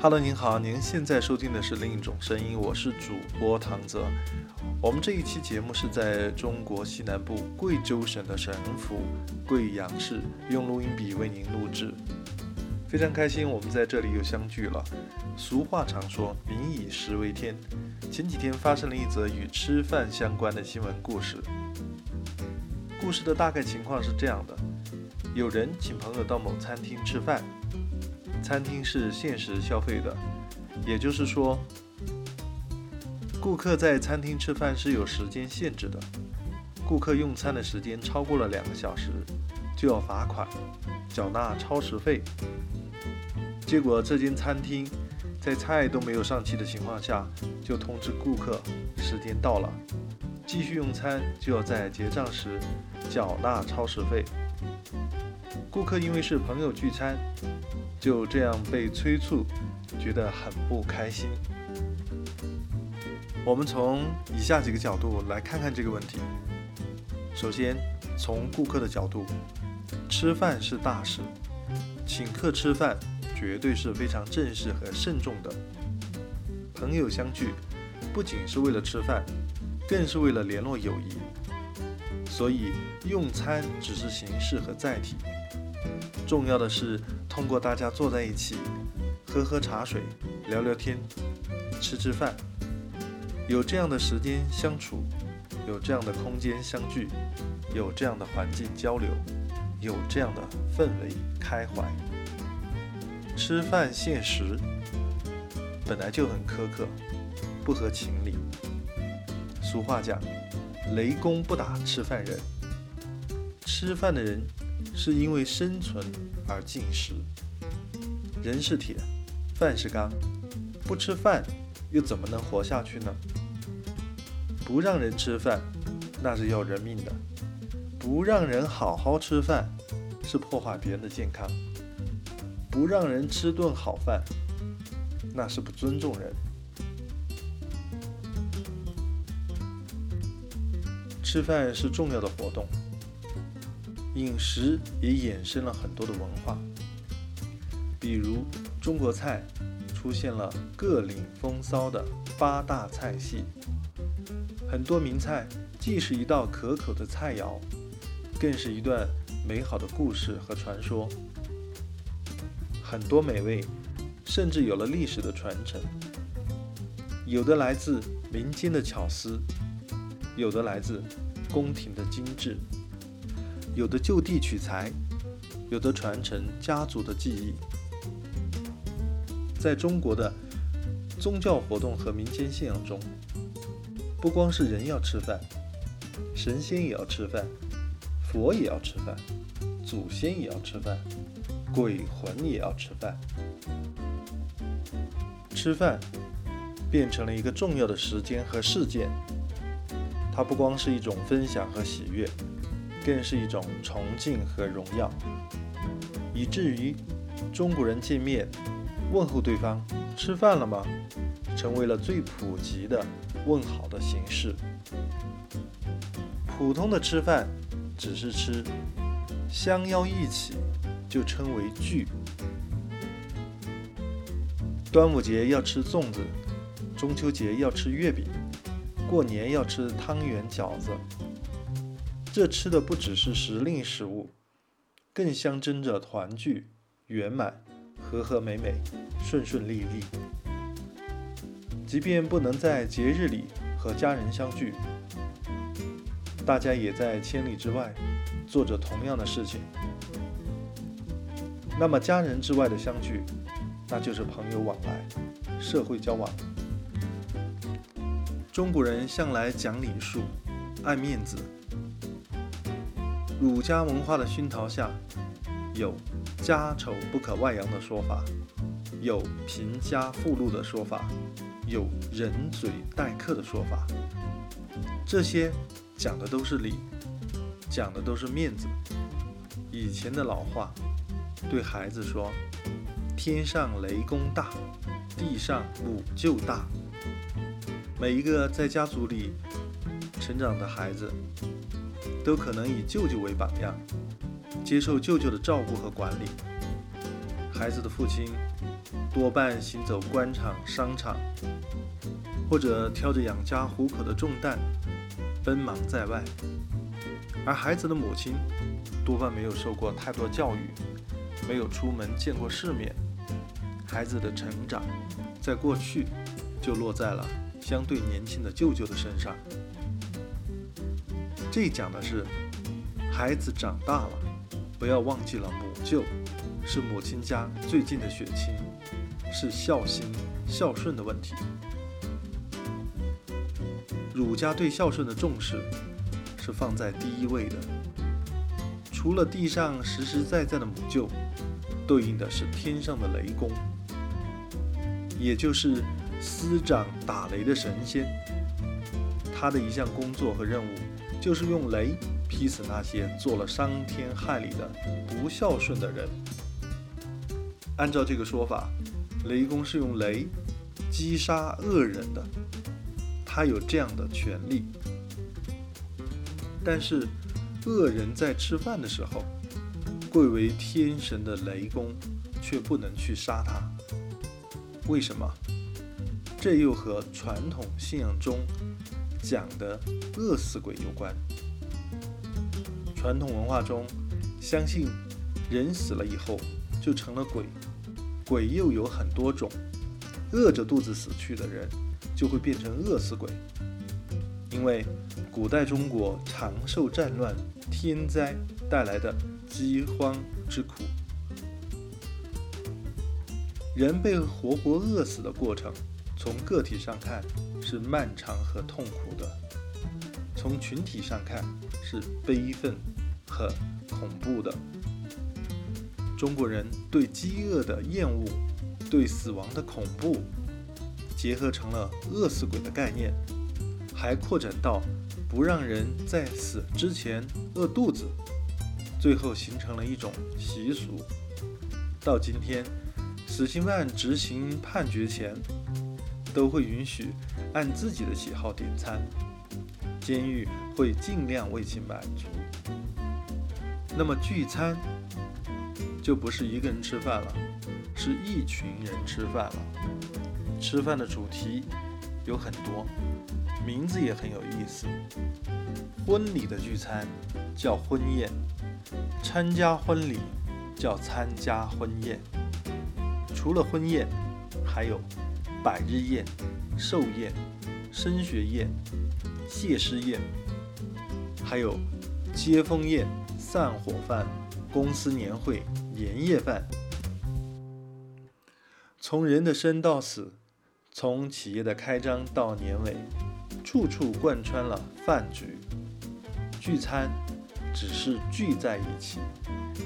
Hello，您好，您现在收听的是另一种声音，我是主播唐泽。我们这一期节目是在中国西南部贵州省的省府贵阳市用录音笔为您录制，非常开心，我们在这里又相聚了。俗话常说“民以食为天”，前几天发生了一则与吃饭相关的新闻故事。故事的大概情况是这样的：有人请朋友到某餐厅吃饭。餐厅是限时消费的，也就是说，顾客在餐厅吃饭是有时间限制的。顾客用餐的时间超过了两个小时，就要罚款，缴纳超时费。结果这间餐厅在菜都没有上齐的情况下，就通知顾客时间到了，继续用餐就要在结账时缴纳超时费。顾客因为是朋友聚餐。就这样被催促，觉得很不开心。我们从以下几个角度来看看这个问题。首先，从顾客的角度，吃饭是大事，请客吃饭绝对是非常正式和慎重的。朋友相聚，不仅是为了吃饭，更是为了联络友谊。所以，用餐只是形式和载体。重要的是通过大家坐在一起，喝喝茶水，聊聊天，吃吃饭，有这样的时间相处，有这样的空间相聚，有这样的环境交流，有这样的氛围开怀。吃饭限时本来就很苛刻，不合情理。俗话讲，雷公不打吃饭人，吃饭的人。是因为生存而进食。人是铁，饭是钢，不吃饭又怎么能活下去呢？不让人吃饭，那是要人命的；不让人好好吃饭，是破坏别人的健康；不让人吃顿好饭，那是不尊重人。吃饭是重要的活动。饮食也衍生了很多的文化，比如中国菜出现了各领风骚的八大菜系，很多名菜既是一道可口的菜肴，更是一段美好的故事和传说。很多美味甚至有了历史的传承，有的来自民间的巧思，有的来自宫廷的精致。有的就地取材，有的传承家族的记忆。在中国的宗教活动和民间信仰中，不光是人要吃饭，神仙也要吃饭，佛也要吃饭，祖先也要吃饭，鬼魂也要吃饭。吃饭变成了一个重要的时间和事件，它不光是一种分享和喜悦。更是一种崇敬和荣耀，以至于中国人见面问候对方“吃饭了吗”，成为了最普及的问好的形式。普通的吃饭只是吃，相邀一起就称为聚。端午节要吃粽子，中秋节要吃月饼，过年要吃汤圆饺子。这吃的不只是时令食物，更象征着团聚、圆满、和和美美、顺顺利利。即便不能在节日里和家人相聚，大家也在千里之外做着同样的事情。那么，家人之外的相聚，那就是朋友往来、社会交往。中国人向来讲礼数、爱面子。儒家文化的熏陶下，有“家丑不可外扬”的说法，有“贫家富路”的说法，有“人嘴待客”的说法。这些讲的都是礼，讲的都是面子。以前的老话，对孩子说：“天上雷公大，地上母舅大。”每一个在家族里成长的孩子。都可能以舅舅为榜样，接受舅舅的照顾和管理。孩子的父亲多半行走官场、商场，或者挑着养家糊口的重担，奔忙在外；而孩子的母亲多半没有受过太多教育，没有出门见过世面。孩子的成长，在过去就落在了相对年轻的舅舅的身上。这讲的是孩子长大了，不要忘记了母舅。是母亲家最近的血亲，是孝心孝顺的问题。儒家对孝顺的重视是放在第一位的。除了地上实实在在的母舅，对应的是天上的雷公，也就是司掌打雷的神仙。他的一项工作和任务，就是用雷劈死那些做了伤天害理的不孝顺的人。按照这个说法，雷公是用雷击杀恶人的，他有这样的权利。但是，恶人在吃饭的时候，贵为天神的雷公却不能去杀他。为什么？这又和传统信仰中讲的饿死鬼有关。传统文化中相信，人死了以后。就成了鬼，鬼又有很多种，饿着肚子死去的人就会变成饿死鬼。因为古代中国长受战乱、天灾带来的饥荒之苦，人被活活饿死的过程，从个体上看是漫长和痛苦的，从群体上看是悲愤和恐怖的。中国人对饥饿的厌恶，对死亡的恐怖，结合成了饿死鬼的概念，还扩展到不让人在死之前饿肚子，最后形成了一种习俗。到今天，死刑犯执行判决前，都会允许按自己的喜好点餐，监狱会尽量为其满足。那么聚餐？就不是一个人吃饭了，是一群人吃饭了。吃饭的主题有很多，名字也很有意思。婚礼的聚餐叫婚宴，参加婚礼叫参加婚宴。除了婚宴，还有百日宴、寿宴、升学宴、谢师宴，还有接风宴、散伙饭、公司年会。年夜饭，从人的生到死，从企业的开张到年尾，处处贯穿了饭局。聚餐只是聚在一起，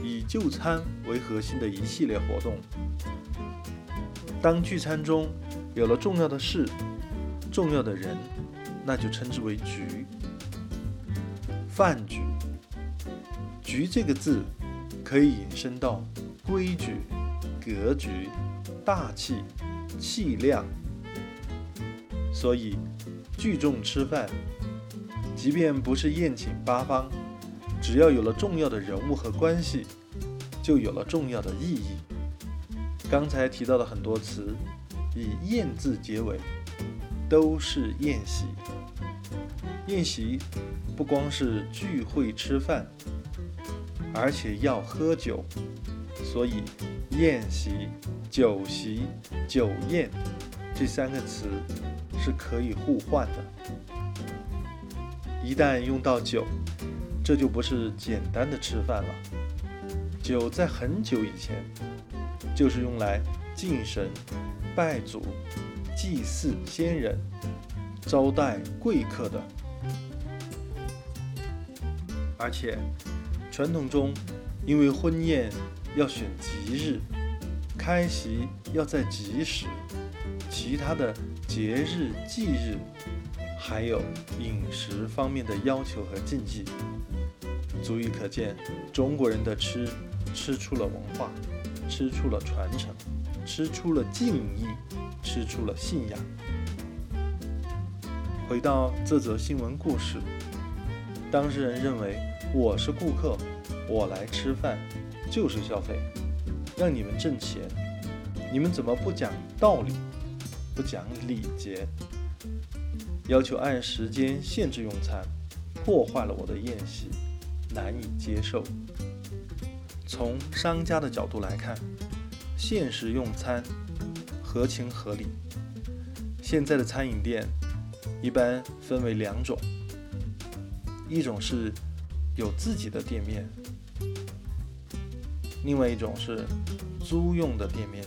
以就餐为核心的一系列活动。当聚餐中有了重要的事、重要的人，那就称之为局。饭局，局这个字。可以引申到规矩、格局、大气、气量，所以聚众吃饭，即便不是宴请八方，只要有了重要的人物和关系，就有了重要的意义。刚才提到的很多词，以“宴”字结尾，都是宴席。宴席不光是聚会吃饭。而且要喝酒，所以宴席、酒席、酒宴这三个词是可以互换的。一旦用到酒，这就不是简单的吃饭了。酒在很久以前就是用来敬神、拜祖、祭祀先人、招待贵客的，而且。传统中，因为婚宴要选吉日，开席要在吉时，其他的节日忌日，还有饮食方面的要求和禁忌，足以可见中国人的吃，吃出了文化，吃出了传承，吃出了敬意，吃出了信仰。回到这则新闻故事，当事人认为。我是顾客，我来吃饭就是消费。让你们挣钱，你们怎么不讲道理，不讲礼节？要求按时间限制用餐，破坏了我的宴席，难以接受。从商家的角度来看，限时用餐合情合理。现在的餐饮店一般分为两种，一种是有自己的店面，另外一种是租用的店面。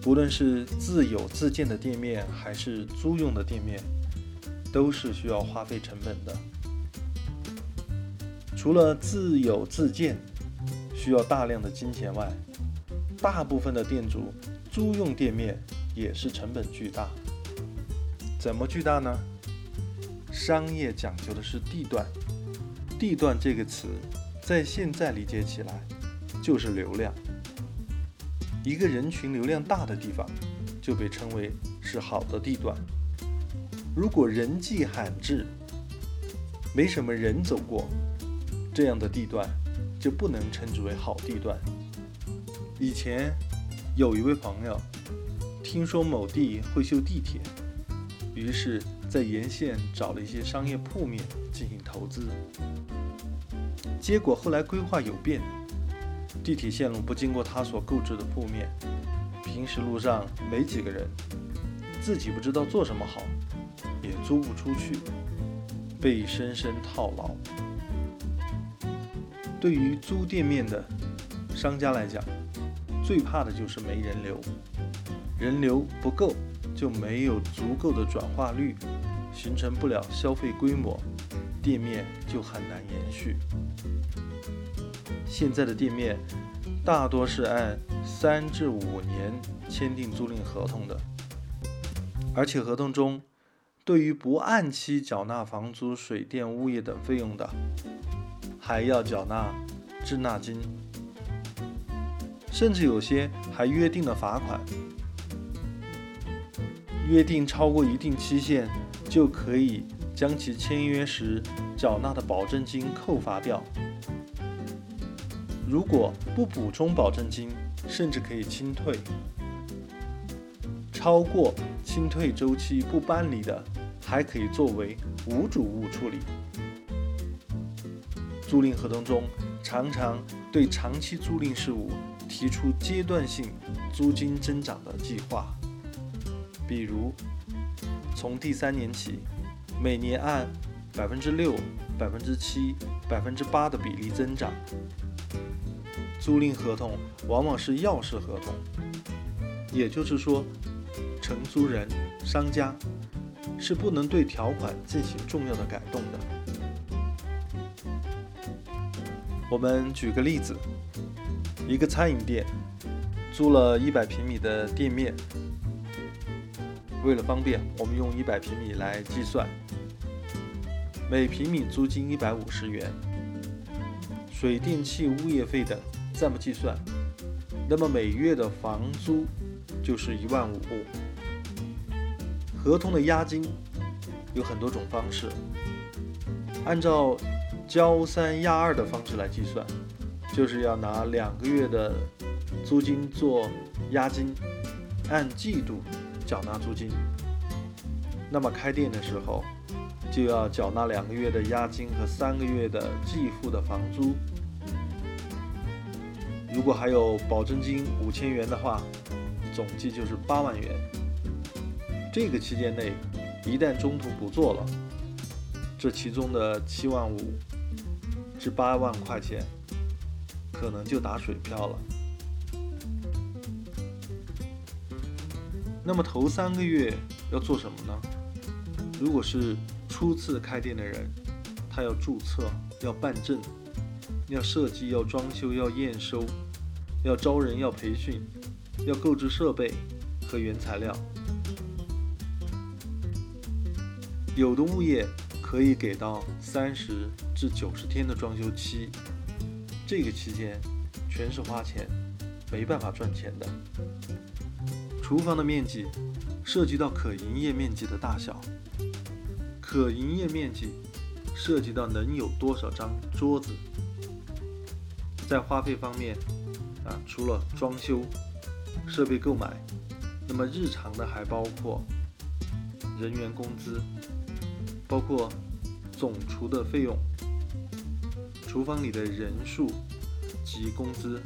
不论是自有自建的店面，还是租用的店面，都是需要花费成本的。除了自有自建需要大量的金钱外，大部分的店主租用店面也是成本巨大。怎么巨大呢？商业讲究的是地段，地段这个词在现在理解起来就是流量。一个人群流量大的地方，就被称为是好的地段。如果人迹罕至，没什么人走过，这样的地段就不能称之为好地段。以前有一位朋友听说某地会修地铁，于是，在沿线找了一些商业铺面进行投资。结果后来规划有变。地铁线路不经过他所购置的铺面，平时路上没几个人，自己不知道做什么好，也租不出去，被深深套牢。对于租店面的商家来讲，最怕的就是没人流，人流不够就没有足够的转化率，形成不了消费规模，店面就很难延续。现在的店面大多是按三至五年签订租赁合同的，而且合同中对于不按期缴纳房租、水电、物业等费用的，还要缴纳滞纳金，甚至有些还约定了罚款，约定超过一定期限就可以将其签约时缴纳的保证金扣罚掉。如果不补充保证金，甚至可以清退。超过清退周期不搬离的，还可以作为无主物处理。租赁合同中常常对长期租赁事务提出阶段性租金增长的计划，比如从第三年起，每年按百分之六、百分之七、百分之八的比例增长。租赁合同往往是钥匙合同，也就是说，承租人商家是不能对条款进行重要的改动的。我们举个例子，一个餐饮店租了一百平米的店面，为了方便，我们用一百平米来计算，每平米租金一百五十元，水电气物业费等。暂不计算，那么每月的房租就是一万五。合同的押金有很多种方式，按照交三押二的方式来计算，就是要拿两个月的租金做押金，按季度缴纳租金。那么开店的时候就要缴纳两个月的押金和三个月的计付的房租。如果还有保证金五千元的话，总计就是八万元。这个期间内，一旦中途不做了，这其中的七万五至八万块钱可能就打水漂了。那么头三个月要做什么呢？如果是初次开店的人，他要注册，要办证，要设计，要装修，要验收。要招人，要培训，要购置设备和原材料。有的物业可以给到三十至九十天的装修期，这个期间全是花钱，没办法赚钱的。厨房的面积涉及到可营业面积的大小，可营业面积涉及到能有多少张桌子。在花费方面。啊，除了装修、设备购买，那么日常的还包括人员工资，包括总厨的费用、厨房里的人数及工资、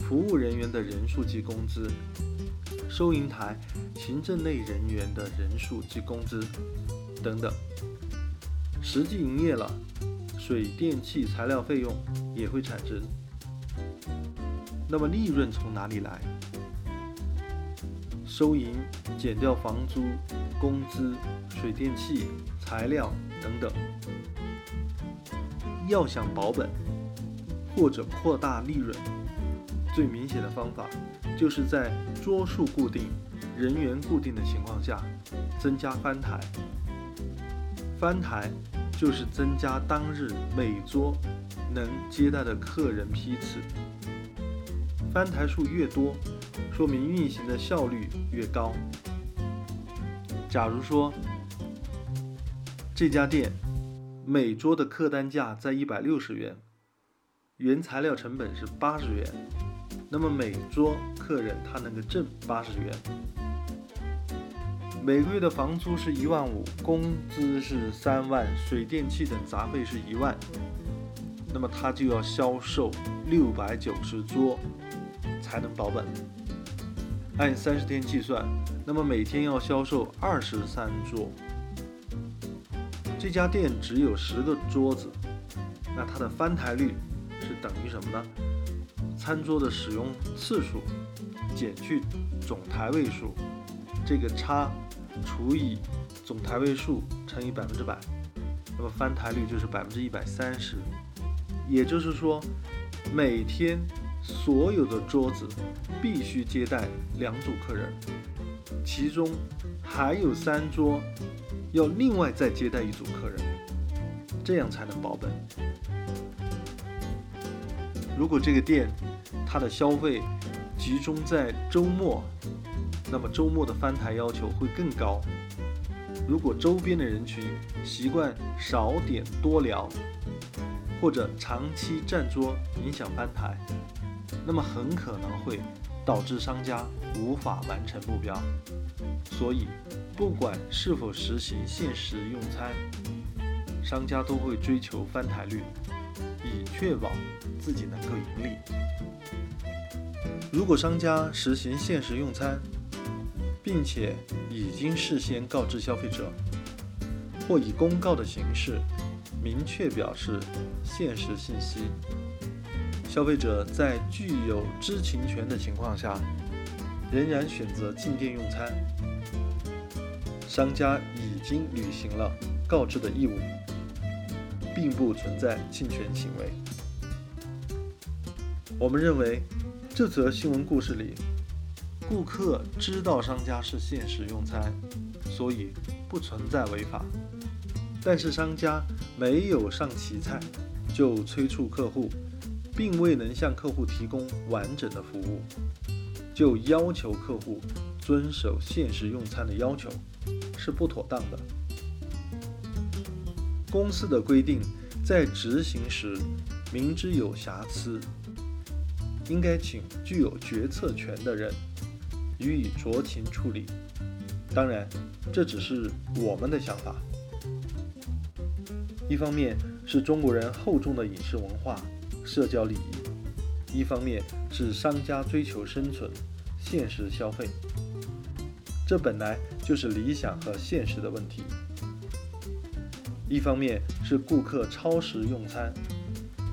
服务人员的人数及工资、收银台行政类人员的人数及工资等等。实际营业了，水电气材料费用也会产生。那么利润从哪里来？收银减掉房租、工资、水电气、材料等等。要想保本或者扩大利润，最明显的方法就是在桌数固定、人员固定的情况下，增加翻台。翻台就是增加当日每桌能接待的客人批次。翻台数越多，说明运行的效率越高。假如说这家店每桌的客单价在一百六十元，原材料成本是八十元，那么每桌客人他能够挣八十元。每个月的房租是一万五，工资是三万，水电气等杂费是一万，那么他就要销售六百九十桌。才能保本。按三十天计算，那么每天要销售二十三桌。这家店只有十个桌子，那它的翻台率是等于什么呢？餐桌的使用次数减去总台位数，这个差除以总台位数乘以百分之百，那么翻台率就是百分之一百三十。也就是说，每天。所有的桌子必须接待两组客人，其中还有三桌要另外再接待一组客人，这样才能保本。如果这个店它的消费集中在周末，那么周末的翻台要求会更高。如果周边的人群习惯少点多聊，或者长期占桌影响翻台。那么很可能会导致商家无法完成目标，所以不管是否实行限时用餐，商家都会追求翻台率，以确保自己能够盈利。如果商家实行限时用餐，并且已经事先告知消费者，或以公告的形式明确表示限时信息。消费者在具有知情权的情况下，仍然选择进店用餐，商家已经履行了告知的义务，并不存在侵权行为。我们认为，这则新闻故事里，顾客知道商家是限时用餐，所以不存在违法，但是商家没有上齐菜，就催促客户。并未能向客户提供完整的服务，就要求客户遵守限时用餐的要求，是不妥当的。公司的规定在执行时明知有瑕疵，应该请具有决策权的人予以酌情处理。当然，这只是我们的想法。一方面是中国人厚重的饮食文化。社交礼仪，一方面是商家追求生存、现实消费，这本来就是理想和现实的问题；一方面是顾客超时用餐，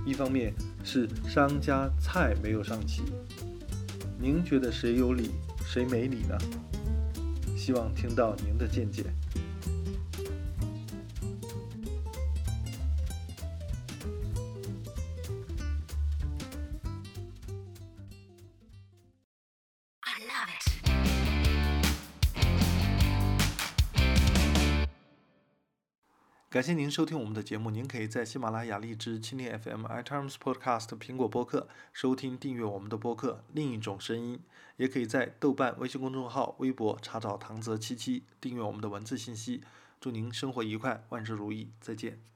一方面是商家菜没有上齐。您觉得谁有理，谁没理呢？希望听到您的见解。感谢您收听我们的节目。您可以在喜马拉雅、荔枝、蜻蜓 FM、iTunes Podcast、苹果播客收听、订阅我们的播客。另一种声音，也可以在豆瓣、微信公众号、微博查找唐泽七七，订阅我们的文字信息。祝您生活愉快，万事如意，再见。